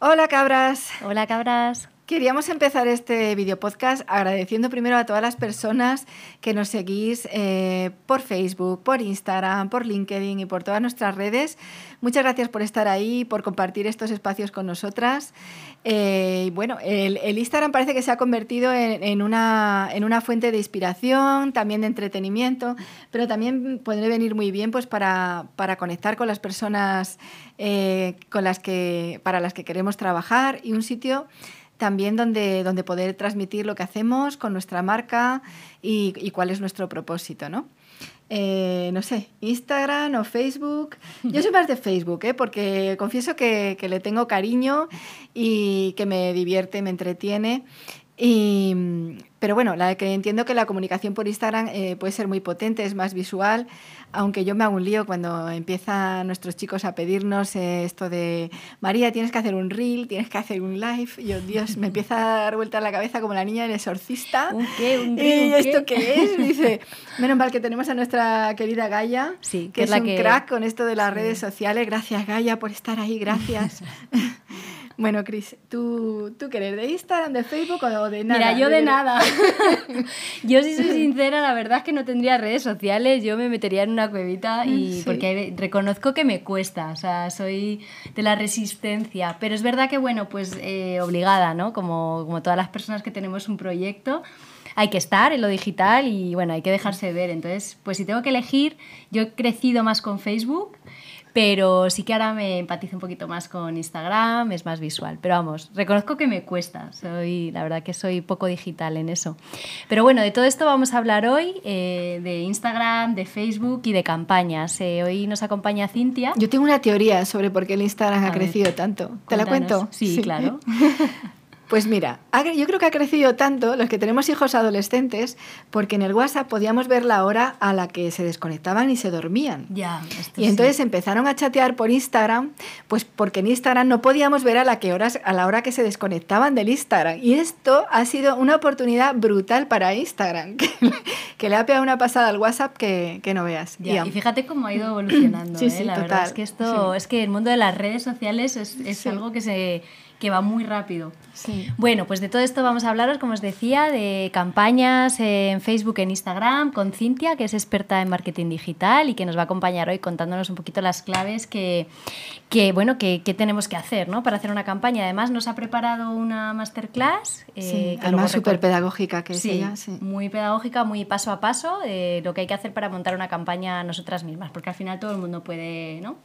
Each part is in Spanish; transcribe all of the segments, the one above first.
Hola cabras. Hola cabras. Queríamos empezar este video podcast agradeciendo primero a todas las personas que nos seguís eh, por Facebook, por Instagram, por LinkedIn y por todas nuestras redes. Muchas gracias por estar ahí, por compartir estos espacios con nosotras. Eh, bueno, el, Instagram parece que se ha convertido en, una, en, una, fuente de inspiración, también de entretenimiento, pero también puede venir muy bien pues, para, para conectar con las personas eh, con las que, para las que queremos trabajar y un sitio también donde, donde poder transmitir lo que hacemos con nuestra marca y, cuál es nuestro propósito, ¿no? Eh, no sé, Instagram o Facebook. Yo soy más de Facebook, ¿eh? porque confieso que, que, le tengo cariño y que me divierte, me entretiene. Y, pero bueno, la que entiendo que la comunicación por Instagram eh, puede ser muy potente, es más visual, aunque yo me hago un lío cuando empiezan nuestros chicos a pedirnos eh, esto de María, tienes que hacer un reel, tienes que hacer un live. Y yo, Dios, me empieza a dar vuelta la cabeza como la niña del exorcista. ¿Un qué? ¿Un reel, ¿Y esto qué es? dice, menos mal que tenemos a nuestra querida Gaia, sí, que, es, un crack con esto de las redes sociales. Gracias, Gaia, por estar ahí, gracias. Bueno, Cris, ¿tú, ¿tú qué eres? ¿De Instagram, de Facebook o de nada? Mira, yo de, nada. yo, si soy sincera, la verdad es que no tendría redes sociales. Yo me metería en una cuevita y porque reconozco que me cuesta. O sea, soy de la resistencia. Pero es verdad que, bueno, pues eh, obligada, ¿no? Como, como todas las personas que tenemos un proyecto hay que estar en lo digital y bueno, hay que dejarse ver. Entonces, pues si tengo que elegir, yo he crecido más con Facebook pero sí que ahora me empatizo un poquito más con Instagram, es más visual. Pero vamos, reconozco que me cuesta, soy, la verdad que soy poco digital en eso. Pero bueno, de todo esto vamos a hablar hoy, eh, de Instagram, de Facebook y de campañas. Eh, hoy nos acompaña Cintia. Yo tengo una teoría sobre por qué el Instagram ha crecido tanto. ¿Te la cuento? sí. claro. Pues mira, yo creo que ha crecido tanto los que tenemos hijos adolescentes porque en el WhatsApp podíamos ver la hora a la que se desconectaban y se dormían. Ya, y entonces empezaron a chatear por Instagram, pues porque en Instagram no podíamos ver a la, que horas, a la hora que se desconectaban del Instagram. Y esto ha sido una oportunidad brutal para Instagram, que, le ha pegado una pasada al WhatsApp que, que no veas. y fíjate cómo ha ido evolucionando. sí, ¿eh? sí, la total, verdad es que esto, es que el mundo de las redes sociales es, es algo que se que va muy rápido. Sí. Bueno, pues de todo esto vamos a hablaros, como os decía, de campañas en Facebook, en Instagram, con Cintia, que es experta en marketing digital y que nos va a acompañar hoy contándonos un poquito las claves que, que bueno, que, que, tenemos que hacer ¿no? para hacer una campaña. Además, nos ha preparado una masterclass. Eh, sí, además súper pedagógica que es ella. Sí. Muy pedagógica, muy paso a paso, de lo que hay que hacer para montar una campaña nosotras mismas, porque al final todo el mundo puede, ¿no?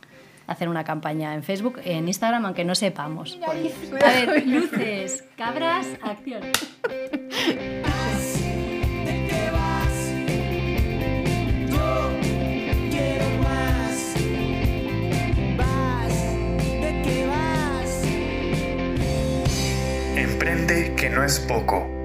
Hacer una campaña en Facebook, en Instagram, aunque no sepamos. A ver, luces, cabras, acción. Emprende que no es poco.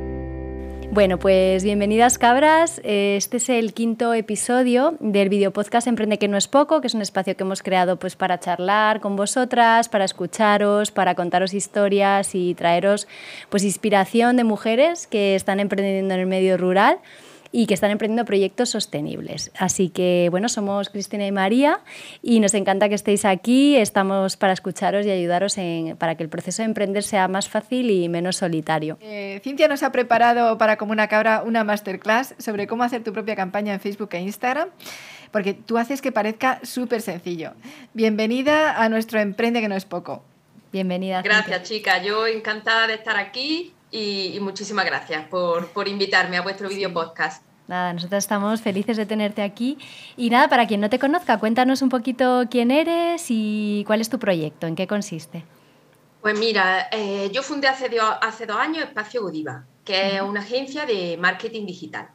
Bueno, pues bienvenidas cabras. Este es el quinto episodio del video podcast Emprende que no es poco, que es un espacio que hemos creado pues para charlar con vosotras, para escucharos, para contaros historias y traeros pues inspiración de mujeres que están emprendiendo en el medio rural y que están emprendiendo proyectos sostenibles. Así que, bueno, somos Cristina y María y nos encanta que estéis aquí. Estamos para escucharos y ayudaros en, para que el proceso de emprender sea más fácil y menos solitario. Eh, Cintia nos ha preparado para Como una Cabra una masterclass sobre cómo hacer tu propia campaña en Facebook e Instagram porque tú haces que parezca súper sencillo. Bienvenida a nuestro Emprende que no es poco. Bienvenida. Gracias, chica. Yo encantada de estar aquí y, muchísimas gracias por, por, invitarme a vuestro video podcast. Nada, nosotros estamos felices de tenerte aquí. Y nada, para quien no te conozca, cuéntanos un poquito quién eres y cuál es tu proyecto, en qué consiste. Pues mira, eh, yo fundé hace, hace dos años Espacio Godiva, que es una agencia de marketing digital.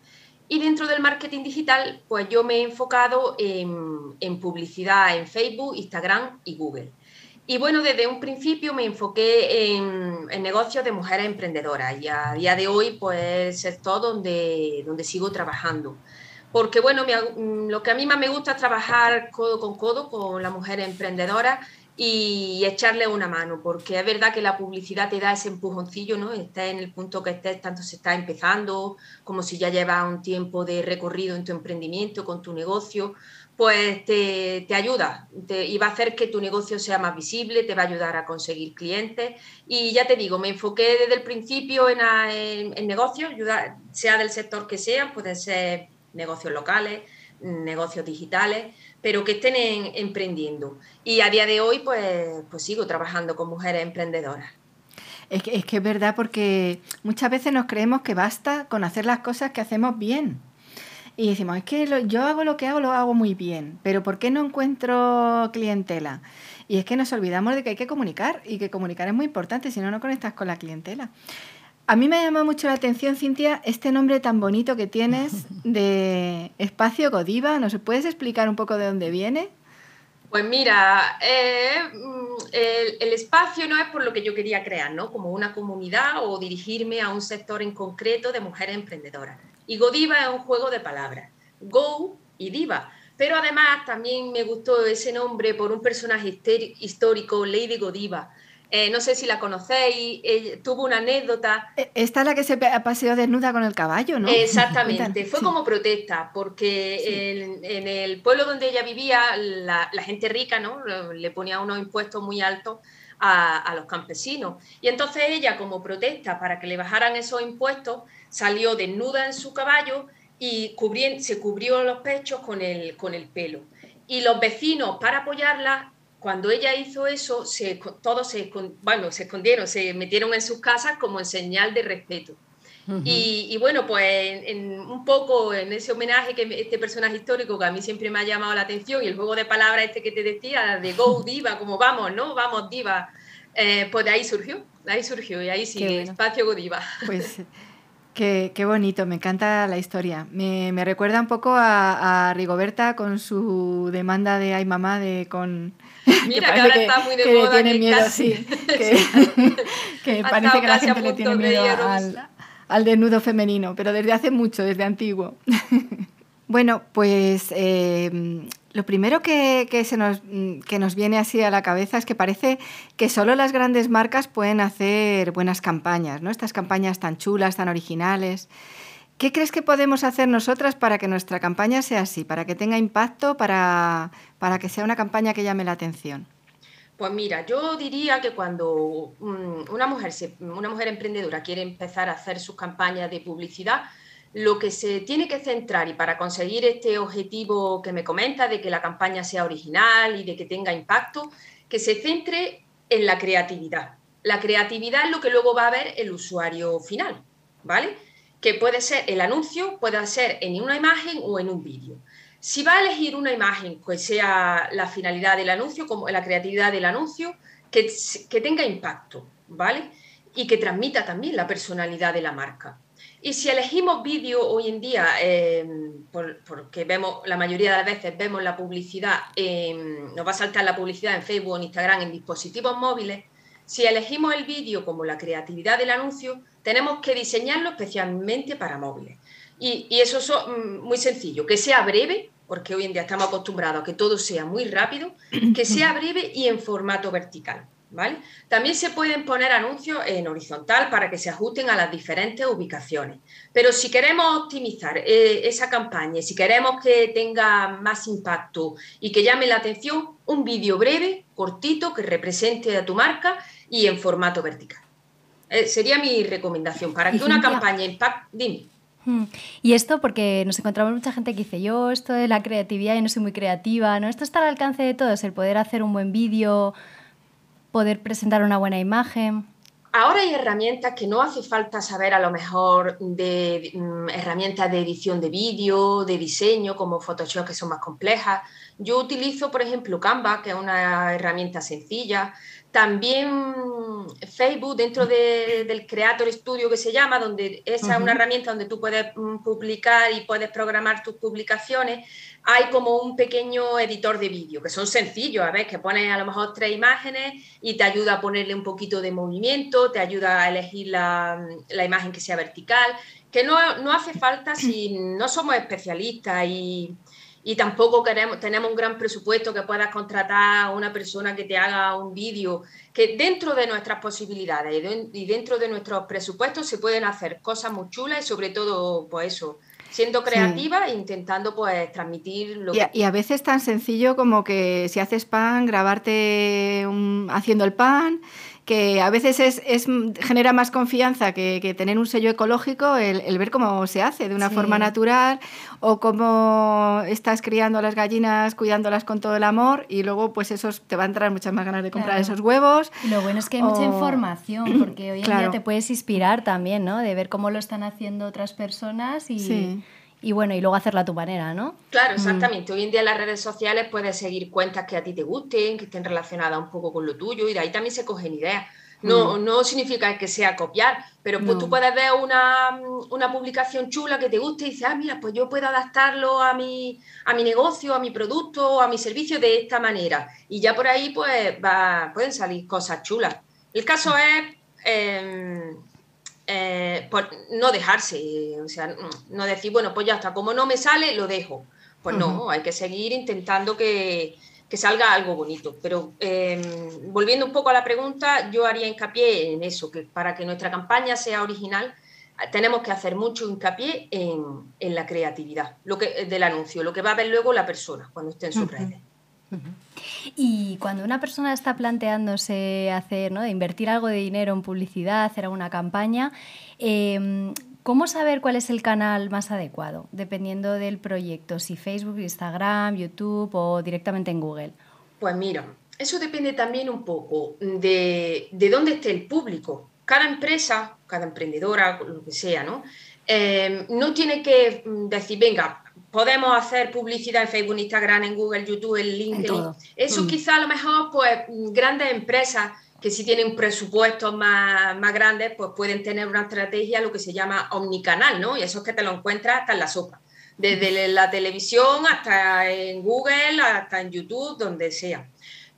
Y dentro del marketing digital, pues yo me he enfocado en, en publicidad en Facebook, Instagram y Google. Y bueno, desde un principio me enfoqué en, negocios de mujeres emprendedoras y a día de hoy pues el sector donde, donde sigo trabajando. Porque bueno, lo que a mí más me gusta es trabajar codo con codo con la mujer emprendedora y echarle una mano, porque es verdad que la publicidad te da ese empujoncillo, ¿no? Estés en el punto que estés, tanto se está empezando como si ya llevas un tiempo de recorrido en tu emprendimiento, con tu negocio, pues te, ayuda y va a hacer que tu negocio sea más visible, te va a ayudar a conseguir clientes. Y ya te digo, me enfoqué desde el principio en, en, negocios, sea del sector que sea, pueden ser negocios locales, negocios digitales, pero que estén emprendiendo. Y a día de hoy, pues, pues sigo trabajando con mujeres emprendedoras. Es que, es que es verdad porque muchas veces nos creemos que basta con hacer las cosas que hacemos bien. Y decimos, es que yo hago lo que hago, lo hago muy bien, pero ¿por qué no encuentro clientela? Y es que nos olvidamos de que hay que comunicar y que comunicar es muy importante, si no, no conectas con la clientela. A mí me ha llamado mucho la atención, Cintia, este nombre tan bonito que tienes de Espacio Godiva. ¿Nos puedes explicar un poco de dónde viene? Pues mira, eh, mm, el, el, espacio no es por lo que yo quería crear, ¿no? Como una comunidad o dirigirme a un sector en concreto de mujeres emprendedoras. Y Godiva es un juego de palabras, Go y Diva. Pero además también me gustó ese nombre por un personaje histórico, Lady Godiva. Eh, no sé si la conocéis, tuvo una anécdota. E, esta es la que se paseó desnuda con el caballo, ¿no? Exactamente, fue como protesta, porque en, el pueblo donde ella vivía, la, gente rica ¿no? le ponía unos impuestos muy altos a, a, los campesinos. Y entonces ella, como protesta para que le bajaran esos impuestos, salió desnuda en su caballo y se cubrió los pechos con el, con el pelo. Y los vecinos, para apoyarla, cuando ella hizo eso, se, todos se, bueno, se escondieron, se metieron en sus casas como en señal de respeto. y, bueno, pues en, un poco en ese homenaje que este personaje histórico que a mí siempre me ha llamado la atención y el juego de palabras este que te decía, de Go Diva, como vamos, ¿no? Vamos Diva, eh, pues de ahí surgió, de ahí surgió y ahí sigue, Espacio Go Diva. Pues Qué, bonito, me encanta la historia. Me, recuerda un poco a, Rigoberta con su demanda de ay mamá de con Mira que, ahora está muy de que moda tiene miedo, sí, que, parece que la gente le tiene miedo al, al, desnudo femenino, pero desde hace mucho, desde antiguo. Bueno, pues eh, lo primero que, se nos, que nos viene así a la cabeza es que parece que solo las grandes marcas pueden hacer buenas campañas, ¿no? Estas campañas tan chulas, tan originales. ¿Qué crees que podemos hacer nosotras para que nuestra campaña sea así, para que tenga impacto, para, para que sea una campaña que llame la atención? Pues mira, yo diría que cuando mm, una mujer, una mujer emprendedora quiere empezar a hacer sus campañas de publicidad, lo que se tiene que centrar y para conseguir este objetivo que me comenta de que la campaña sea original y de que tenga impacto, que se centre en la creatividad. La creatividad es lo que luego va a ver el usuario final, ¿vale? Que puede ser el anuncio, puede ser en una imagen o en un vídeo. Si va a elegir una imagen que sea la finalidad del anuncio, como la creatividad del anuncio, que tenga impacto, ¿vale? Y que transmita también la personalidad de la marca. Y si elegimos vídeo hoy en día, eh, porque vemos, la mayoría de las veces vemos la publicidad, nos va a saltar la publicidad en Facebook en Instagram en dispositivos móviles, si elegimos el vídeo como la creatividad del anuncio, tenemos que diseñarlo especialmente para móviles. Y, y eso es mm, muy sencillo, que sea breve, porque hoy en día estamos acostumbrados a que todo sea muy rápido, que sea breve y en formato vertical. También se pueden poner anuncios en horizontal para que se ajusten a las diferentes ubicaciones. Pero si queremos optimizar eh, esa campaña, si queremos que tenga más impacto y que llame la atención, un vídeo breve, cortito, que represente a tu marca y en formato vertical. Eh, sería mi recomendación para que una campaña impacte. Dime. Hmm. Y esto porque nos encontramos mucha gente que dice, yo esto de la creatividad y no soy muy creativa, ¿no? Esto está al alcance de todos, el poder hacer un buen vídeo, poder presentar una buena imagen. Ahora hay herramientas que no hace falta saber a lo mejor de, mm, herramientas de edición de vídeo, de diseño, como Photoshop, que son más complejas. Yo utilizo, por ejemplo, Canva, que es una herramienta sencilla. También Facebook, dentro del Creator Studio que se llama, donde esa es una herramienta donde tú puedes mm, publicar y puedes programar tus publicaciones, hay como un pequeño editor de vídeo, que son sencillos, a ver, que pones a lo mejor tres imágenes y te ayuda a ponerle un poquito de movimiento, te ayuda a elegir la, la imagen que sea vertical, que no, no hace falta si no somos especialistas y y tampoco queremos, tenemos un gran presupuesto que puedas contratar a una persona que te haga un vídeo, que dentro de nuestras posibilidades y dentro de nuestros presupuestos se pueden hacer cosas muy chulas y sobre todo, pues eso, siendo creativa e intentando pues transmitir lo y que... Y a veces tan sencillo como que si haces pan, grabarte haciendo el pan, que a veces es, genera más confianza que, tener un sello ecológico el, ver cómo se hace de una forma natural o cómo estás criando a las gallinas, cuidándolas con todo el amor y luego pues eso te va a entrar muchas más ganas de comprar esos huevos. Y lo bueno es que hay mucha información porque hoy en día te puedes inspirar también, ¿no? De ver cómo lo están haciendo otras personas y y bueno, y luego hacerla a tu manera, ¿no? Claro, mm. exactamente. Hoy en día en las redes sociales puedes seguir cuentas que a ti te gusten, que estén relacionadas un poco con lo tuyo y de ahí también se cogen ideas. No, mm. no significa que sea copiar, pero pues tú puedes ver una, una, publicación chula que te guste y dices, ah, mira, pues yo puedo adaptarlo a mi, a mi negocio, a mi producto, a mi servicio de esta manera. Y ya por ahí pues va, pueden salir cosas chulas. El caso es em, eh, por no dejarse, o sea, no decir, bueno, pues ya está, como no me sale, lo dejo. Pues no, hay que seguir intentando que, salga algo bonito. Pero em, volviendo un poco a la pregunta, yo haría hincapié en eso, que para que nuestra campaña sea original, tenemos que hacer mucho hincapié en, la creatividad lo que, del anuncio, lo que va a ver luego la persona cuando esté en sus redes. Y cuando una persona está planteándose hacer, ¿no? de invertir algo de dinero en publicidad, hacer alguna campaña, em, ¿cómo saber cuál es el canal más adecuado? Dependiendo del proyecto, si Facebook, Instagram, YouTube o directamente en Google. Pues mira, eso depende también un poco de, de dónde esté el público. Cada empresa, cada emprendedora, lo que sea, ¿no? Em, no tiene que mm, decir, venga, podemos hacer publicidad en Facebook, Instagram, en Google, YouTube, en LinkedIn. Eso mm. quizá a lo mejor, pues, grandes empresas que si tienen presupuestos más, más grandes, pues pueden tener una estrategia, lo que se llama omnicanal, ¿no? Y eso es que te lo encuentras hasta en la sopa. Desde la televisión hasta en Google, hasta en YouTube, donde sea.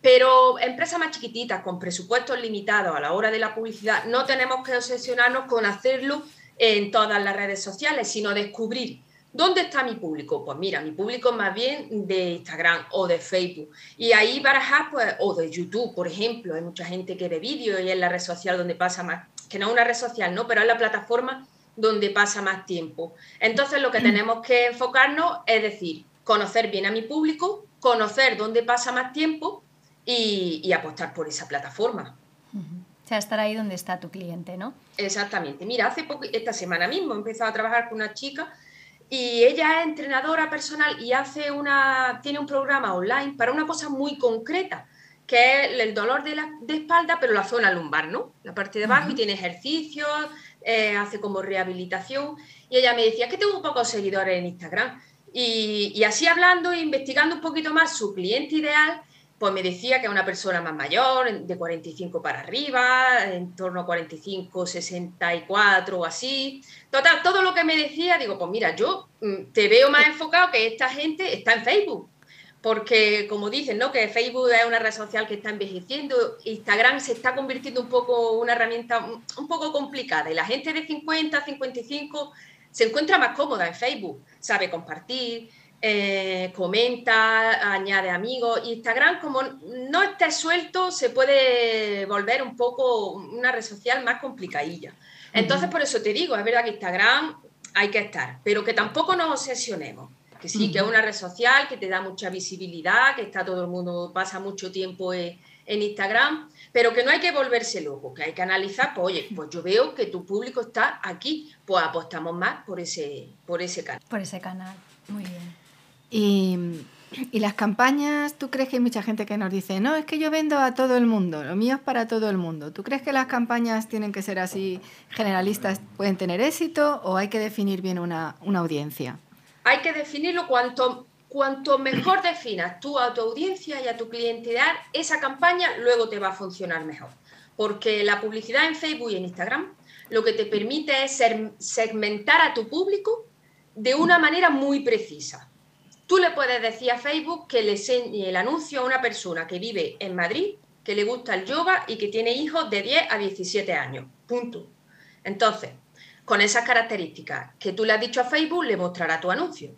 Pero empresas más chiquititas, con presupuestos limitados a la hora de la publicidad, no tenemos que obsesionarnos con hacerlo en todas las redes sociales, sino descubrir ¿Dónde está mi público? Pues mira, mi público es más bien de Instagram o de Facebook. Y ahí barajar, pues, o de YouTube, por ejemplo. Hay mucha gente que ve vídeos y es la red social donde pasa más, que no es una red social, ¿no? Pero es la plataforma donde pasa más tiempo. Entonces, lo que tenemos que enfocarnos es decir, conocer bien a mi público, conocer dónde pasa más tiempo y, apostar por esa plataforma. O sea, estar ahí donde está tu cliente, ¿no? Exactamente. Mira, hace poco, esta semana mismo he empezado a trabajar con una chica y ella es entrenadora personal y hace una, tiene un programa online para una cosa muy concreta, que es el dolor de, la, de espalda, pero la zona lumbar, ¿no? La parte de abajo y tiene ejercicios, eh, hace como rehabilitación. Y ella me decía que tengo un pocos seguidores en Instagram. Y, y así hablando e investigando un poquito más su cliente ideal, pues me decía que una persona más mayor, de 45 para arriba, en torno a 45, 64 o así. Total, todo lo que me decía, digo, pues mira, yo mm, te veo más enfocado que esta gente está en Facebook. Porque, como dicen, ¿no? Que Facebook es una red social que está envejeciendo, Instagram se está convirtiendo un poco una herramienta un poco complicada y la gente de 50, 55 se encuentra más cómoda en Facebook, sabe compartir, eh, comenta, añade amigos. Instagram, como no esté suelto, se puede volver un poco una red social más complicadilla. Entonces, por eso te digo, es verdad que Instagram hay que estar, pero que tampoco nos obsesionemos. Que sí, que es una red social que te da mucha visibilidad, que está todo el mundo, pasa mucho tiempo en, Instagram, pero que no hay que volverse loco, que hay que analizar, pues oye, pues yo veo que tu público está aquí, pues apostamos más por ese, por ese canal. Por ese canal, muy bien. Y, las campañas, ¿tú crees que hay mucha gente que nos dice, no, es que yo vendo a todo el mundo, lo mío es para todo el mundo? ¿Tú crees que las campañas tienen que ser así generalistas, pueden tener éxito o hay que definir bien una, audiencia? Hay que definirlo cuanto, cuanto mejor definas tú a tu audiencia y a tu clientela, esa campaña luego te va a funcionar mejor. Porque la publicidad en Facebook y en Instagram lo que te permite es segmentar a tu público de una manera muy precisa. Tú le puedes decir a Facebook que le enseñe el anuncio a una persona que vive en Madrid, que le gusta el yoga y que tiene hijos de 10 a 17 años. Punto. Entonces, con esas características que tú le has dicho a Facebook, le mostrará tu anuncio.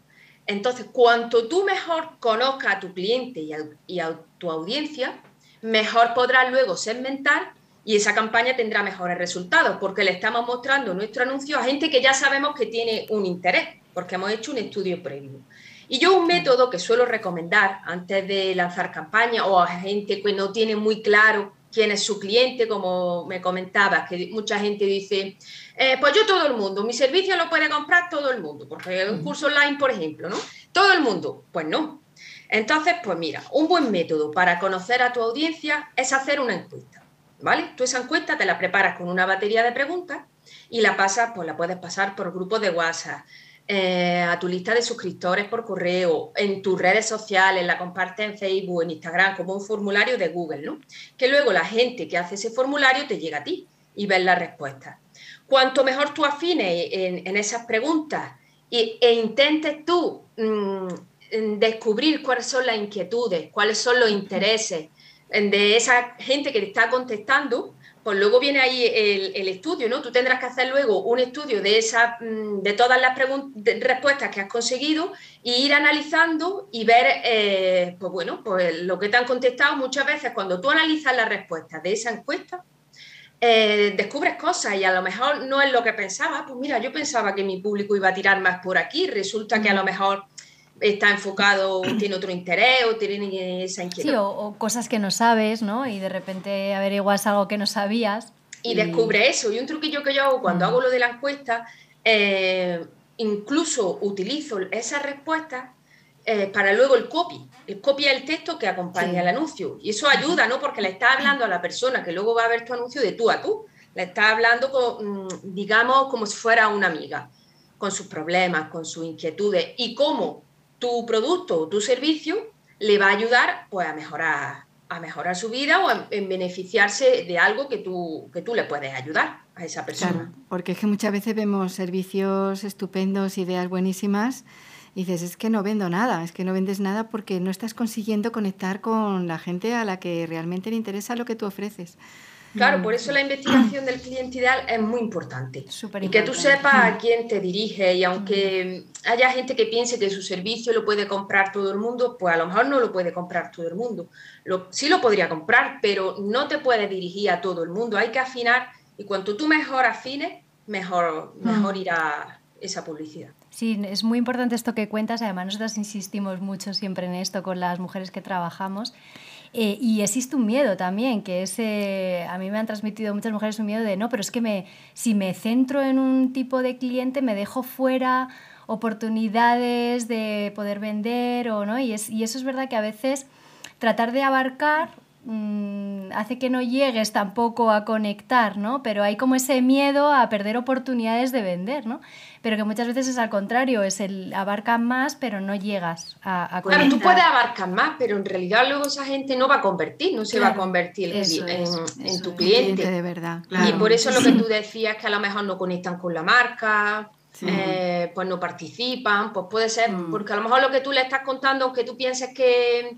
Entonces, cuanto tú mejor conozcas a tu cliente y a, y a tu audiencia, mejor podrás luego segmentar y esa campaña tendrá mejores resultados, porque le estamos mostrando nuestro anuncio a gente que ya sabemos que tiene un interés porque hemos hecho un estudio previo. Y yo un método que suelo recomendar antes de lanzar campaña o a gente que no tiene muy claro quién es su cliente, como me comentabas, que mucha gente dice, eh, pues yo todo el mundo, mi servicio lo puede comprar todo el mundo, porque un curso online, por ejemplo, ¿no? Todo el mundo, pues no. Entonces, pues mira, un buen método para conocer a tu audiencia es hacer una encuesta, ¿vale? Tú esa encuesta te la preparas con una batería de preguntas y la pasas, pues la puedes pasar por grupos de WhatsApp, eh, a tu lista de suscriptores por correo, en tus redes sociales, la compartes en Facebook, en Instagram, como un formulario de Google, ¿no? Que luego la gente que hace ese formulario te llega a ti y ves la respuesta. Cuanto mejor tú afines en, esas preguntas e, intentes tú mm, descubrir cuáles son las inquietudes, cuáles son los intereses de esa gente que te está contestando, pues luego viene ahí el, estudio, ¿no? Tú tendrás que hacer luego un estudio de, esa, mm, de todas las respuestas que has conseguido e ir analizando y ver, eh, pues bueno, pues lo que te han contestado muchas veces cuando tú analizas las respuestas de esa encuesta, eh, descubres cosas y a lo mejor no es lo que pensaba. Pues mira, yo pensaba que mi público iba a tirar más por aquí, resulta que a lo mejor está enfocado, tiene otro interés o tiene esa inquietud. Sí, o, cosas que no sabes, ¿no? Y de repente averiguas algo que no sabías. Y, descubre eso. Y un truquillo que yo hago cuando mm. hago lo de la encuesta, eh, incluso utilizo esas respuestas eh, para luego el copy. El copy es el texto que acompaña el anuncio. Y eso ayuda, ¿no? Porque le está hablando a la persona que luego va a ver tu anuncio de tú a tú. Le está hablando, con, mm, digamos, como si fuera una amiga, con sus problemas, con sus inquietudes y cómo tu producto o tu servicio le va a ayudar pues, a, mejorar, a mejorar su vida o en, beneficiarse de algo que tú, que tú le puedes ayudar a esa persona. porque es que muchas veces vemos servicios estupendos, ideas buenísimas, y dices, es que no vendo nada, es que no vendes nada porque no estás consiguiendo conectar con la gente a la que realmente le interesa lo que tú ofreces. Claro, por eso la investigación del cliente ideal es muy importante. y que tú sepas a quién te dirige y aunque haya gente que piense que su servicio lo puede comprar todo el mundo, pues a lo mejor no lo puede comprar todo el mundo. Lo, sí lo podría comprar, pero no te puede dirigir a todo el mundo. Hay que afinar y cuanto tú mejor afines, mejor, mejor irá esa publicidad. Sí, es muy importante esto que cuentas. Además, nosotros insistimos mucho siempre en esto con las mujeres que trabajamos. Eh, y existe un miedo también, que es, a mí me han transmitido muchas mujeres un miedo de, no, pero es que me, si me centro en un tipo de cliente, me dejo fuera oportunidades de poder vender o no. Y, es, y eso es verdad que a veces tratar de abarcar mm, hace que no llegues tampoco a conectar, ¿no? Pero hay como ese miedo a perder oportunidades de vender, ¿no? pero que muchas veces es al contrario, es el abarcar más, pero no llegas a, a Claro, tú puedes abarcar más, pero en realidad luego esa gente no va a convertir, no se va a convertir en, tu cliente. de verdad. Y por eso lo que tú decías, que a lo mejor no conectan con la marca, eh, pues no participan, pues puede ser, mm. porque a lo mejor lo que tú le estás contando, aunque tú pienses que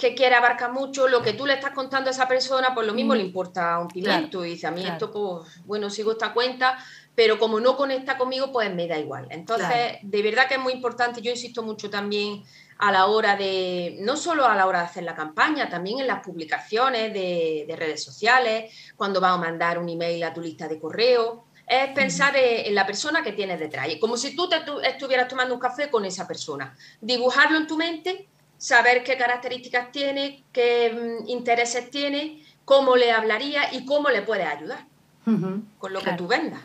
que quiere abarcar mucho, lo que tú le estás contando a esa persona, pues lo mismo le mm. importa un pimiento. y dice, a mí esto, pues, bueno, sigo esta cuenta, pero como no conecta conmigo, pues me da igual. Entonces, de verdad que es muy importante, yo insisto mucho también a la hora de, no solo a la hora de hacer la campaña, también en las publicaciones de, redes sociales, cuando vas a mandar un email a tu lista de correo, es pensar en la persona que tienes detrás, como si tú, te, estuvieras tomando un café con esa persona, dibujarlo en tu mente, saber qué características tiene, qué mm, intereses tiene, cómo le hablaría y cómo le puedes ayudar con lo que tú vendas.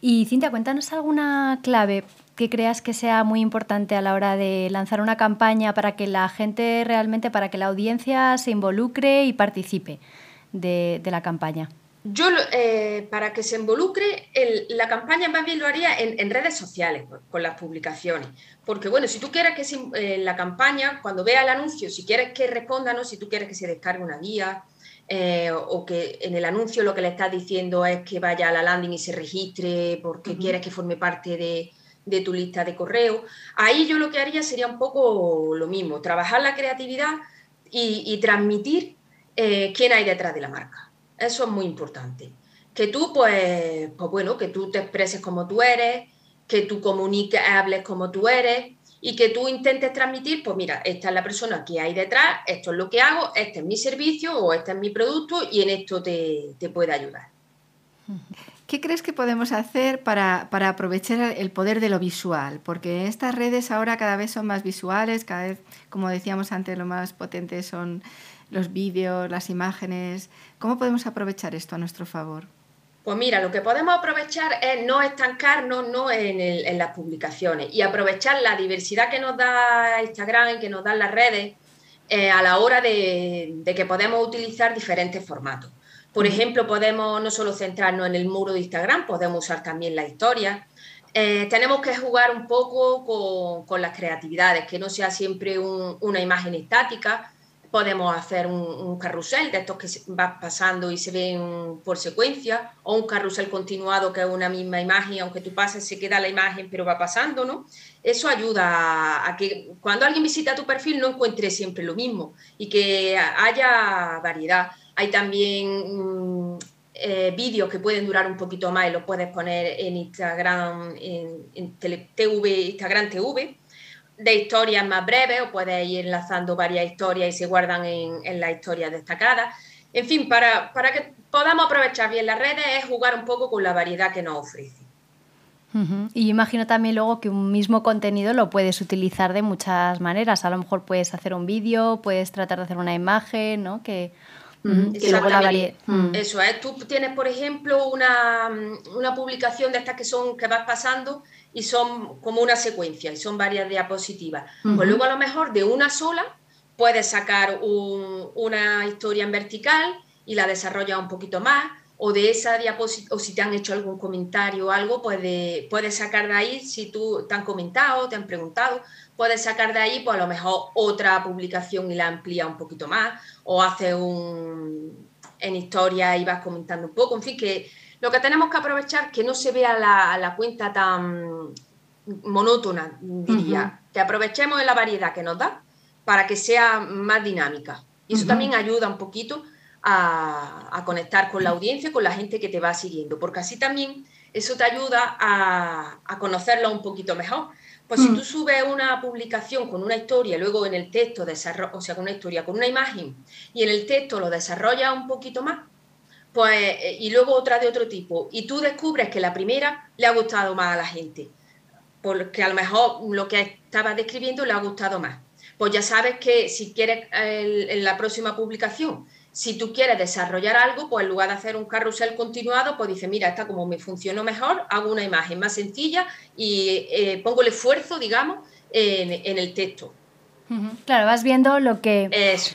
Y Cintia, cuéntanos alguna clave que creas que sea muy importante a la hora de lanzar una campaña para que la gente realmente, para que la audiencia se involucre y participe de, la campaña. Yo, eh, para que se involucre, la campaña más bien lo haría en, redes sociales, con, las publicaciones. Porque, bueno, si tú quieres que eh, la campaña, cuando vea el anuncio, si quieres que responda, si tú quieres que se descargue una guía, eh, o que en el anuncio lo que le estás diciendo es que vaya a la landing y se registre porque quieres que forme parte de, tu lista de correo. Ahí yo lo que haría sería un poco lo mismo, trabajar la creatividad y, transmitir quién hay detrás de la marca. Eso es muy importante. Que tú, pues, pues bueno, que tú te expreses como tú eres, que tú comuniques, hables como tú eres, y que tú intentes transmitir, pues mira, esta es la persona que hay detrás, esto es lo que hago, este es mi servicio o este es mi producto y en esto te, te puede ayudar. ¿Qué crees que podemos hacer para, para, aprovechar el poder de lo visual? Porque estas redes ahora cada vez son más visuales, cada vez, como decíamos antes, lo más potente son los vídeos, las imágenes. ¿Cómo podemos aprovechar esto a nuestro favor? Pues mira, lo que podemos aprovechar es no estancarnos ¿no? En, en, las publicaciones y aprovechar la diversidad que nos da Instagram y que nos dan las redes eh, a la hora de, de que podemos utilizar diferentes formatos. Por ejemplo, podemos no solo centrarnos en el muro de Instagram, podemos usar también la historia. Eh, tenemos que jugar un poco con, con, las creatividades, que no sea siempre un, una imagen estática. Podemos hacer un, carrusel de estos que va pasando y se ven por secuencia, o un carrusel continuado que es una misma imagen, aunque tú pases se queda la imagen, pero va pasando, ¿no? Eso ayuda a, que cuando alguien visita tu perfil no encuentre siempre lo mismo y que haya variedad. Hay también mm, eh, vídeos que pueden durar un poquito más y los puedes poner en Instagram, en TV, Instagram TV, de historias más breves o puedes ir enlazando varias historias y se guardan en, en las historias destacadas. En fin, para, para que podamos aprovechar bien las redes es jugar un poco con la variedad que nos ofrece. Uh -huh. Y imagino también luego que un mismo contenido lo puedes utilizar de muchas maneras. A lo mejor puedes hacer un vídeo, puedes tratar de hacer una imagen, ¿no? Que que luego la. Eso es, tú tienes, por ejemplo, una, una, publicación de estas que son que vas pasando y son como una secuencia y son varias diapositivas. Uh -huh. Pues luego a lo mejor de una sola puedes sacar un, una historia en vertical y la desarrollas un poquito más o de esa diapositiva, o si te han hecho algún comentario o algo, puedes, puedes sacar de ahí, si tú te han comentado, te han preguntado, puedes sacar de ahí, pues a lo mejor otra publicación y la amplía un poquito más, o haces un en historia y vas comentando un poco, en fin, que lo que tenemos que aprovechar que no se vea la, la cuenta tan monótona, diría, uh -huh. que aprovechemos en la variedad que nos da para que sea más dinámica. Y eso uh -huh. también ayuda un poquito a, a, conectar con la audiencia, con la gente que te va siguiendo, porque así también eso te ayuda a, a conocerlo un poquito mejor. Pues mm. si tú subes una publicación con una historia, luego en el texto, o sea, con una historia, con una imagen, y en el texto lo desarrollas un poquito más, pues, eh, y luego otra de otro tipo, y tú descubres que la primera le ha gustado más a la gente, porque a lo mejor lo que estabas describiendo le ha gustado más. Pues ya sabes que si quieres el, en la próxima publicación si tú quieres desarrollar algo, pues en lugar de hacer un carrusel continuado, pues dice, mira, esta como me funcionó mejor, hago una imagen más sencilla y eh, pongo el esfuerzo, digamos, en el texto. Claro, vas viendo lo que,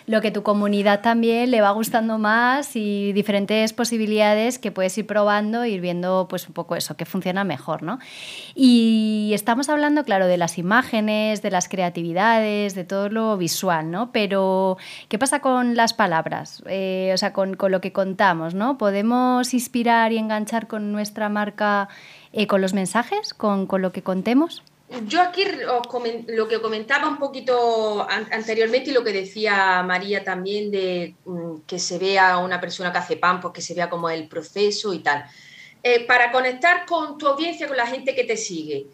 lo que tu comunidad también le va gustando más y diferentes posibilidades que puedes ir probando, ir viendo pues un poco eso, que funciona mejor, ¿no? Y estamos hablando, claro, de las imágenes, de las creatividades, de todo lo visual, ¿no? Pero, ¿qué pasa con las palabras? Eh, o sea, con, con, lo que contamos, ¿no? ¿Podemos inspirar y enganchar con nuestra marca, eh, con los mensajes, con, con lo que contemos? Yo aquí lo que comentaba un poquito anteriormente y lo que decía María también de mm, que se vea una persona que hace pan, pues que se vea como el proceso y tal. Eh, para conectar con tu audiencia, con la gente que te sigue,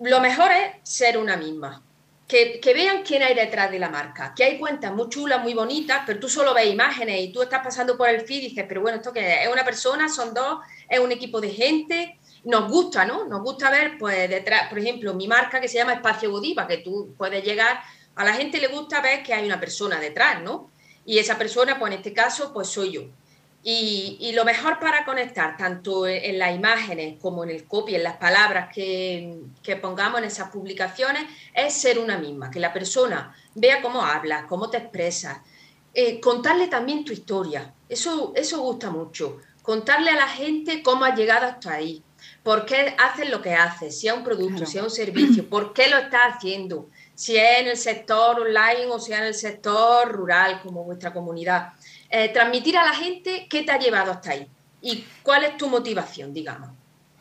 lo mejor es ser una misma. Que, que, vean quién hay detrás de la marca. Que hay cuentas muy chulas, muy bonitas, pero tú solo ves imágenes y tú estás pasando por el feed y dices, pero bueno, ¿esto qué es? ¿Es una persona? ¿Son dos? ¿Es un equipo de gente? Nos gusta, ¿no? Nos gusta ver, pues, detrás, por ejemplo, mi marca que se llama Espacio Godiva, que tú puedes llegar, a la gente le gusta ver que hay una persona detrás, ¿no? Y esa persona, pues en este caso, pues soy yo. Y, lo mejor para conectar, tanto en las imágenes como en el copy, en las palabras que, que pongamos en esas publicaciones, es ser una misma, que la persona vea cómo hablas, cómo te expresas, eh, contarle también tu historia. Eso, eso gusta mucho. Contarle a la gente cómo has llegado hasta ahí por qué haces lo que haces, si es un producto, claro. si es un servicio, por qué lo estás haciendo, si es en el sector online o si es en el sector rural, como vuestra comunidad. Eh, transmitir a la gente qué te ha llevado hasta ahí y cuál es tu motivación, digamos.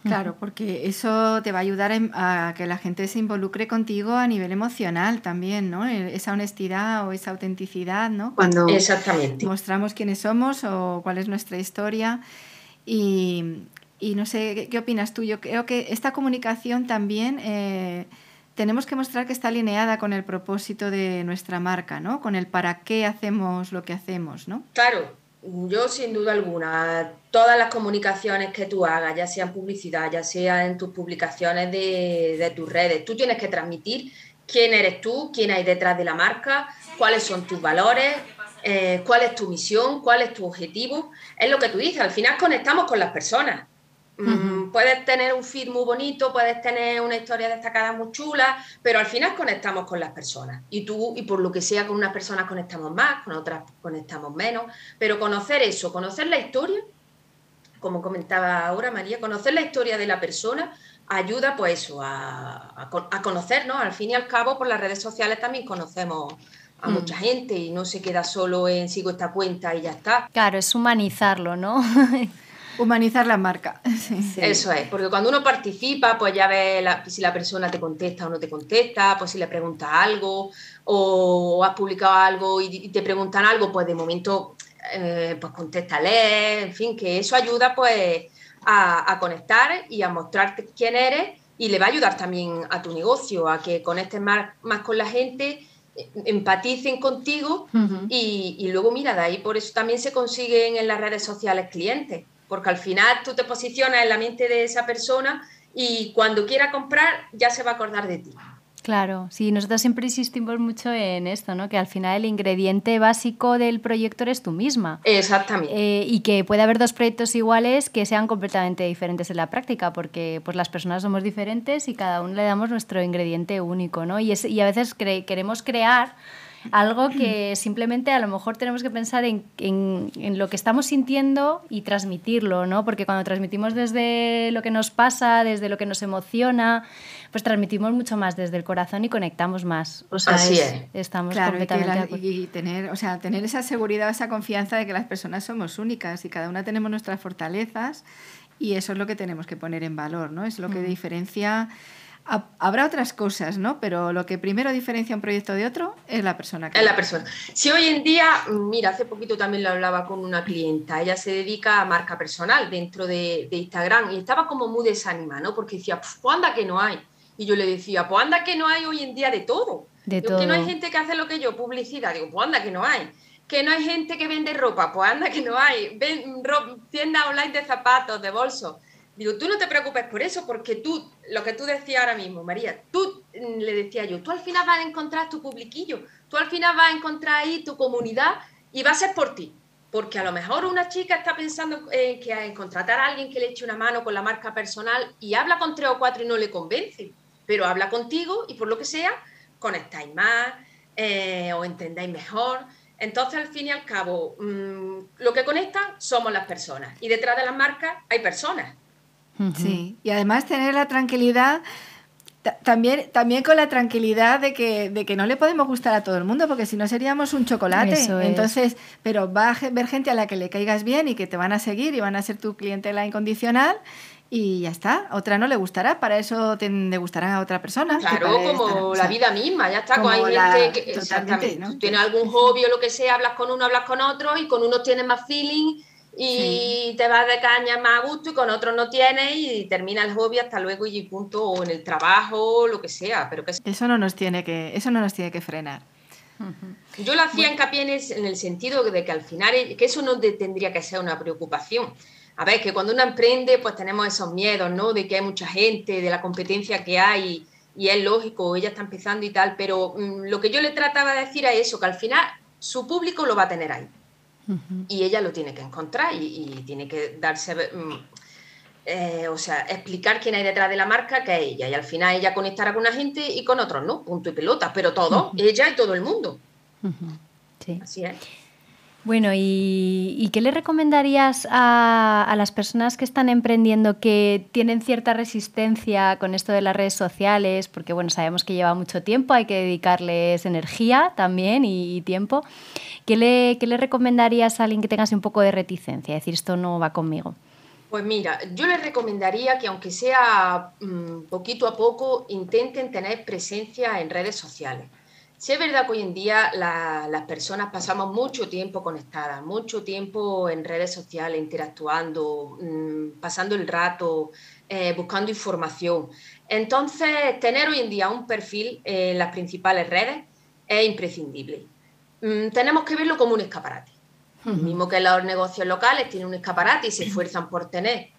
Claro, porque eso te va a ayudar a que la gente se involucre contigo a nivel emocional también, ¿no? E, esa honestidad o esa autenticidad, ¿no? Cuando Exactamente. mostramos quiénes somos o cuál es nuestra historia. Y, y no sé, ¿qué, ¿qué, opinas tú? Yo creo que esta comunicación también eh, tenemos que mostrar que está alineada con el propósito de nuestra marca, ¿no? Con el para qué hacemos lo que hacemos, ¿no? Claro, yo sin duda alguna, todas las comunicaciones que tú hagas, ya sean publicidad, ya sea en tus publicaciones de, tus redes, tú tienes que transmitir quién eres tú, quién hay detrás de la marca, cuáles son tus valores, eh, cuál es tu misión, cuál es tu objetivo. Es lo que tú dices, al final conectamos con las personas. Mm, puedes tener un feed muy bonito, puedes tener una historia destacada muy chula, pero al final conectamos con las personas. Y tú, y por lo que sea, con unas personas conectamos más, con otras conectamos menos. Pero conocer eso, conocer la historia, como comentaba ahora María, conocer la historia de la persona ayuda pues eso, a, a, conocernos. Al fin y al cabo, por las redes sociales también conocemos a mm. mucha gente y no se queda solo en sigo esta cuenta y ya está. Claro, es humanizarlo, ¿no? Humanizar la marca. Eso es, porque cuando uno participa, pues ya ves si la persona te contesta o no te contesta, pues si le preguntas algo o has publicado algo y, te preguntan algo, pues de momento, eh, pues contéstale, en fin, que eso ayuda pues a, conectar y a mostrarte quién eres y le va a ayudar también a tu negocio, a que conectes más, más con la gente empaticen contigo y, y, luego mira, de ahí por eso también se consiguen en las redes sociales clientes porque al final tú te posicionas en la mente de esa persona y cuando quiera comprar ya se va a acordar de ti. Claro, sí, nosotros siempre insistimos mucho en esto, ¿no? Que al final el ingrediente básico del proyecto eres tú misma. Exactamente. Eh, y que puede haber dos proyectos iguales que sean completamente diferentes en la práctica, porque pues las personas somos diferentes y cada uno le damos nuestro ingrediente único, ¿no? Y, es, y a veces queremos crear algo que simplemente a lo mejor tenemos que pensar en, en, lo que estamos sintiendo y transmitirlo, ¿no? Porque cuando transmitimos desde lo que nos pasa, desde lo que nos emociona, pues transmitimos mucho más desde el corazón y conectamos más. O sea, Así es, Estamos completamente y, tener, o sea, tener esa seguridad, esa confianza de que las personas somos únicas y cada una tenemos nuestras fortalezas y eso es lo que tenemos que poner en valor, ¿no? Es lo que mm. diferencia Habrá otras cosas, ¿no? Pero lo que primero diferencia un proyecto de otro es la persona. Que es la persona. Si hoy en día, mira, hace poquito también lo hablaba con una clienta, ella se dedica a marca personal dentro de, Instagram y estaba como muy desanimada, ¿no? Porque decía, pues anda que no hay. Y yo le decía, pues anda que no hay hoy en día de todo. De todo. Que no hay gente que hace lo que yo, publicidad. Digo, pues anda que no hay. Que no hay gente que vende ropa, pues anda que no hay. Ven, tienda online de zapatos, de bolsos Digo, tú no te preocupes por eso, porque tú, lo que tú decías ahora mismo, María, tú, mm, le decía yo, tú al final vas a encontrar tu publiquillo, tú al final vas a encontrar ahí tu comunidad y va a ser por ti. Porque a lo mejor una chica está pensando eh, que en contratar a alguien que le eche una mano con la marca personal y habla con tres o cuatro y no le convence, pero habla contigo y por lo que sea, conectáis más eh, o entendáis mejor. Entonces, al fin y al cabo, mm, lo que conecta somos las personas y detrás de las marcas hay personas. Sí, y además tener la tranquilidad también, también con la tranquilidad de que, de que no le podemos gustar a todo el mundo, porque si no seríamos un chocolate. Entonces, pero va a ver gente a la que le caigas bien y que te van a seguir y van a ser tu clientela incondicional y ya está. Otra no le gustará, para eso te, le gustará a otra persona. Claro, como la vida misma, ya está. Como hay gente que exactamente, tiene algún hobby o lo que sea, hablas con uno, hablas con otro y con uno tienes más feeling y te vas de caña más a gusto y con otros no tienes y termina el hobby hasta luego y punto o en el trabajo lo que sea pero que eso no nos tiene que eso no nos tiene que frenar. Yo lo hacía hincapié en, en el sentido de que al final que eso no tendría que ser una preocupación. A ver que cuando uno emprende pues tenemos esos miedos no de que hay mucha gente de la competencia que hay y es lógico ella está empezando y tal pero mm, lo que yo le trataba de decir es eso que al final su público lo va a tener ahí y ella lo tiene que encontrar y, tiene que darse, mm, eh, o sea, explicar quién hay detrás de la marca, que es ella. Y al final ella conectará con una gente y con otros, ¿no? Punto y pelota, pero todo, ella y todo el mundo. Sí. Así es. Bueno, ¿y, qué le recomendarías a, las personas que están emprendiendo que tienen cierta resistencia con esto de las redes sociales? Porque bueno, sabemos que lleva mucho tiempo, hay que dedicarles energía también y, tiempo. ¿Qué le, ¿Qué le, recomendarías a alguien que tenga un poco de reticencia? Decir, esto no va conmigo. Pues mira, yo les recomendaría que aunque sea mm, poquito a poco, intenten tener presencia en redes sociales Sí es verdad que hoy en día las personas pasamos mucho tiempo conectadas, mucho tiempo en redes sociales, interactuando, mm, pasando el rato, eh, buscando información. Entonces, tener hoy en día un perfil en las principales redes es imprescindible. Mm, tenemos que verlo como un escaparate. Mismo que los negocios locales tienen un escaparate y se esfuerzan por tener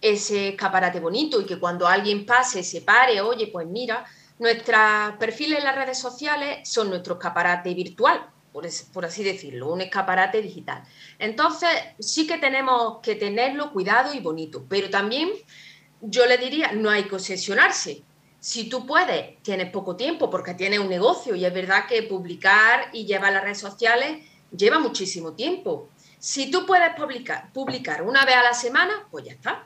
ese escaparate bonito y que cuando alguien pase se pare, oye, pues mira, nuestros perfiles en las redes sociales son nuestro escaparate virtual, por, por, así decirlo, un escaparate digital. Entonces, sí que tenemos que tenerlo cuidado y bonito, pero también yo le diría, no hay que obsesionarse. Si tú puedes, tienes poco tiempo porque tienes un negocio y es verdad que publicar y llevar las redes sociales lleva muchísimo tiempo. Si tú puedes publicar, publicar una vez a la semana, pues ya está.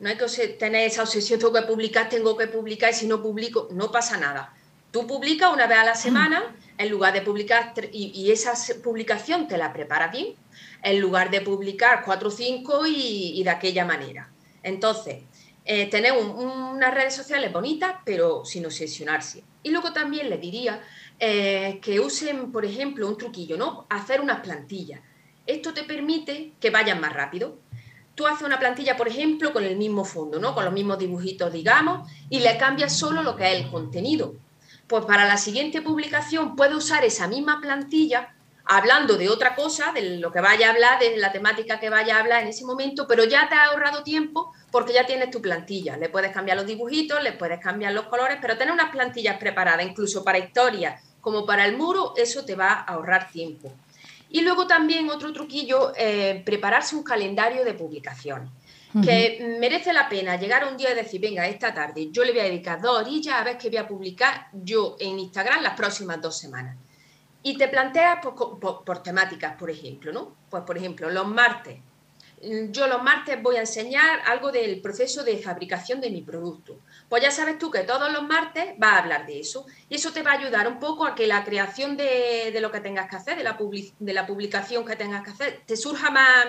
No hay que tener esa obsesión, tengo que publicar, tengo que publicar y si no publico, no pasa nada. Tú publicas una vez a la semana en lugar de publicar, y, esa publicación te la prepara bien, en lugar de publicar cuatro o cinco y, de aquella manera. Entonces, eh, tener unas redes sociales bonitas, pero sin obsesionarse. Y luego también le diría eh, que usen, por ejemplo, un truquillo, ¿no? Hacer unas plantillas. Esto te permite que vayan más rápido. Tú haces una plantilla, por ejemplo, con el mismo fondo, ¿no? Con los mismos dibujitos, digamos, y le cambias solo lo que es el contenido. Pues para la siguiente publicación puedes usar esa misma plantilla hablando de otra cosa, de lo que vaya a hablar, de la temática que vaya a hablar en ese momento, pero ya te ha ahorrado tiempo porque ya tienes tu plantilla. Le puedes cambiar los dibujitos, le puedes cambiar los colores, pero tener unas plantillas preparadas, incluso para historias como para el muro, eso te va a ahorrar tiempo. Y luego también otro truquillo, eh, prepararse un calendario de publicaciones que merece la pena llegar un día y decir, venga, esta tarde yo le voy a dedicar dos orillas a ver qué voy a publicar yo en Instagram las próximas dos semanas. Y te planteas por, temáticas, por ejemplo, ¿no? Pues, por ejemplo, los martes. Mm, yo los martes voy a enseñar algo del proceso de fabricación de mi producto. Pues ya sabes tú que todos los martes vas a hablar de eso. Y eso te va a ayudar un poco a que la creación de, lo que tengas que hacer, de la, de la publicación que tengas que hacer, te surja más,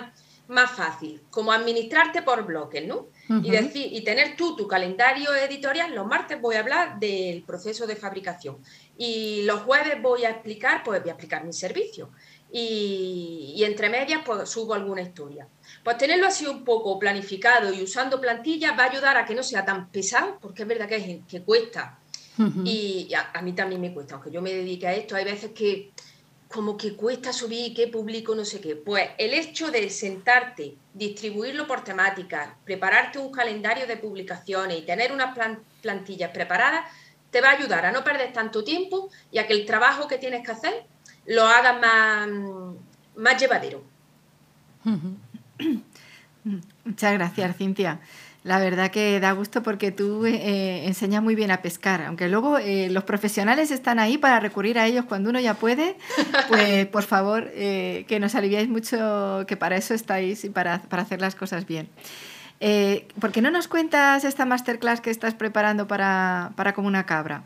más fácil, como administrarte por bloques, ¿no? y, decir, y tener tú tu calendario editorial, los martes voy a hablar del proceso de fabricación y los jueves voy a explicar, pues voy a explicar mi servicio y, entre medias pues subo alguna historia. Pues tenerlo así un poco planificado y usando plantillas va a ayudar a que no sea tan pesado, porque es verdad que, que cuesta. Y a, mí también me cuesta, aunque yo me dedique a esto, hay veces que como que cuesta subir, qué publico, no sé qué. Pues el hecho de sentarte, distribuirlo por temáticas, prepararte un calendario de publicaciones y tener unas plantillas preparadas, te va a ayudar a no perder tanto tiempo y a que el trabajo que tienes que hacer lo hagas más, más llevadero. Muchas gracias, Cintia. La verdad que da gusto porque tú eh, enseñas muy bien a pescar, aunque luego eh, los profesionales están ahí para recurrir a ellos cuando uno ya puede, pues por favor eh, que nos aliviáis mucho, que para eso estáis y para, hacer las cosas bien. ¿Por qué no nos cuentas esta masterclass que estás preparando para, para Como una Cabra?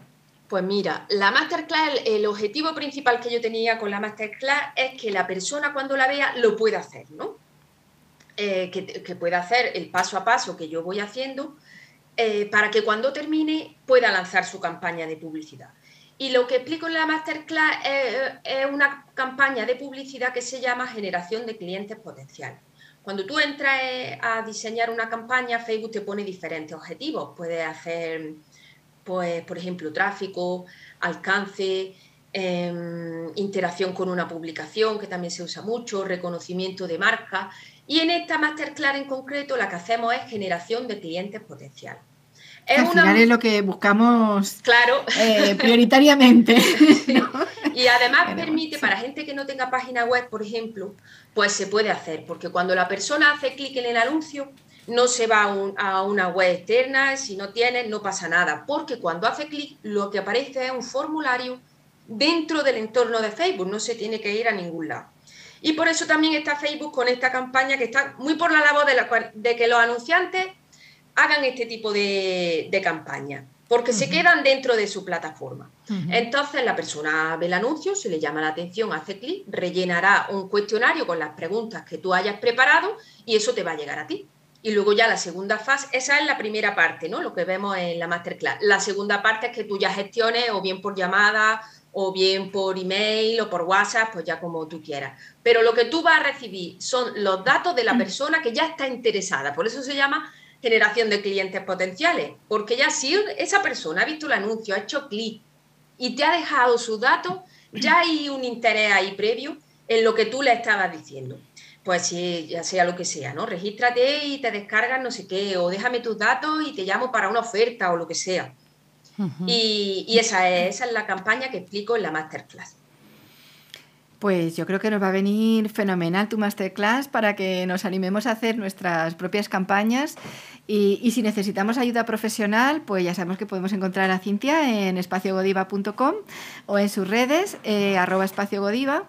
Pues mira, la masterclass, el, objetivo principal que yo tenía con la masterclass es que la persona cuando la vea lo pueda hacer, ¿no? Eh, que, pueda hacer el paso a paso que yo voy haciendo eh, para que cuando termine pueda lanzar su campaña de publicidad. Y lo que explico en la masterclass es, una campaña de publicidad que se llama generación de clientes potenciales. Cuando tú entras eh, a diseñar una campaña, Facebook te pone diferentes objetivos. Puedes hacer, pues, por ejemplo, tráfico, alcance, em, interacción con una publicación, que también se usa mucho, reconocimiento de marca. Y en esta masterclass en concreto, la que hacemos es generación de clientes potenciales. Es al final es lo que buscamos claro. Eh, prioritariamente. Y además permite, para gente que no tenga página web, por ejemplo, pues se puede hacer, porque cuando la persona hace clic en el anuncio, no se va a, una web externa, si no tiene, no pasa nada, porque cuando hace clic, lo que aparece es un formulario dentro del entorno de Facebook, no se tiene que ir a ningún lado. Y por eso también está Facebook con esta campaña que está muy por la labor de, que los anunciantes hagan este tipo de, campaña, porque se quedan dentro de su plataforma. Entonces la persona ve el anuncio, se le llama la atención, hace clic, rellenará un cuestionario con las preguntas que tú hayas preparado y eso te va a llegar a ti. Y luego ya la segunda fase, esa es la primera parte, ¿no? Lo que vemos en la masterclass. La segunda parte es que tú ya gestiones o bien por llamada o bien por email o por WhatsApp, pues ya como tú quieras. Pero lo que tú vas a recibir son los datos de la mm. persona que ya está interesada. Por eso se llama generación de clientes potenciales, porque ya si esa persona ha visto el anuncio, ha hecho clic y te ha dejado sus datos, ya hay un interés ahí previo en lo que tú le estabas diciendo. Pues si ya sea lo que sea, ¿no? Regístrate y te descargas no sé qué, o déjame tus datos y te llamo para una oferta o lo que sea. Y, esa, esa es la campaña que explico en la masterclass. Pues yo creo que nos va a venir fenomenal tu masterclass para que nos animemos a hacer nuestras propias campañas y, si necesitamos ayuda profesional, pues ya sabemos que podemos encontrar a Cintia en espaciogodiva.com o en sus redes, eh, arroba espaciogodiva.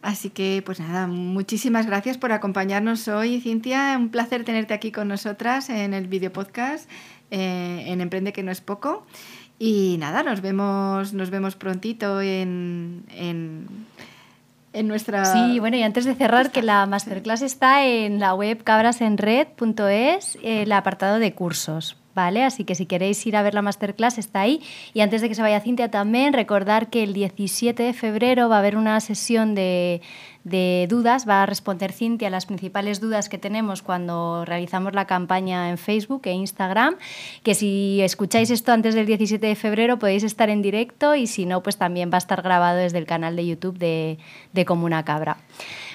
Así que, pues nada, muchísimas gracias por acompañarnos hoy, Cintia. Un placer tenerte aquí con nosotras en el video podcast eh, en Emprende que no es poco. Y nada, nos vemos, nos vemos prontito en en nuestra... Sí, bueno, y antes de cerrar, que la masterclass está en la web cabrasenred.es, el apartado de cursos. ¿Vale? Así que si queréis ir a ver la masterclass está ahí. Y antes de que se vaya Cintia también, recordar que el 17 de febrero va a haber una sesión de, de dudas. Va a responder Cintia las principales dudas que tenemos cuando realizamos la campaña en Facebook e Instagram. Que si escucháis esto antes del 17 de febrero podéis estar en directo y si no, pues también va a estar grabado desde el canal de YouTube de, de Comuna Cabra.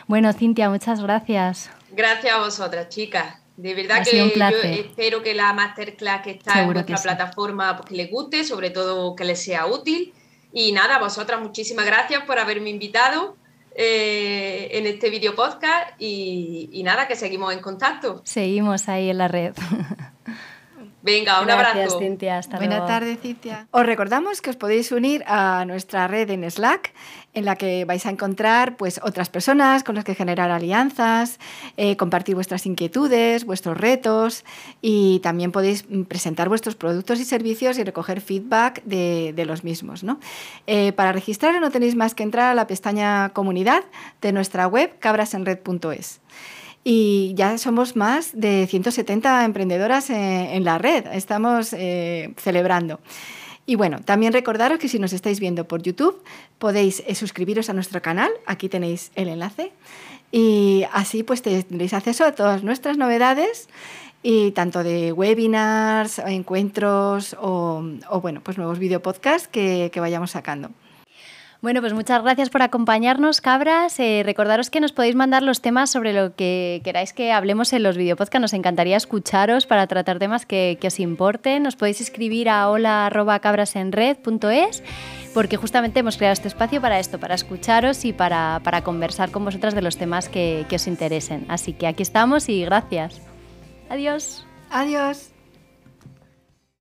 Bueno, Cintia, muchas gracias. Gracias a vosotras, chicas. De verdad que yo espero que la masterclass que está en vuestra plataforma pues, que les guste, sobre todo que les sea útil. Y nada, vosotras muchísimas gracias por haberme invitado eh, en este video podcast y, y, nada, que seguimos en contacto. Seguimos ahí en la red. Venga, un Gracias, abrazo. Cintia. Hasta Buenas tardes, Cintia. Os recordamos que os podéis unir a nuestra red en Slack, en la que vais a encontrar pues, otras personas con las que generar alianzas, eh, compartir vuestras inquietudes, vuestros retos y también podéis mm, presentar vuestros productos y servicios y recoger feedback de, los mismos. ¿no? Eh, para registrar no tenéis más que entrar a la pestaña comunidad de nuestra web cabrasenred.es y ya somos más de 170 emprendedoras en, la red. Estamos eh, celebrando. Y bueno, también recordaros que si nos estáis viendo por YouTube, podéis eh, suscribiros a nuestro canal. Aquí tenéis el enlace. Y así pues tendréis acceso a todas nuestras novedades y tanto de webinars, encuentros o, bueno, pues nuevos videopodcasts que, que vayamos sacando. Bueno, pues muchas gracias por acompañarnos, cabras. Eh, recordaros que nos podéis mandar los temas sobre lo que queráis que hablemos en los videopodcasts. Nos encantaría escucharos para tratar temas que, os importen. Nos podéis escribir a hola.cabrasenred.es porque justamente hemos creado este espacio para esto, para escucharos y para, conversar con vosotras de los temas que os interesen. Así que aquí estamos y gracias. Adiós. Adiós.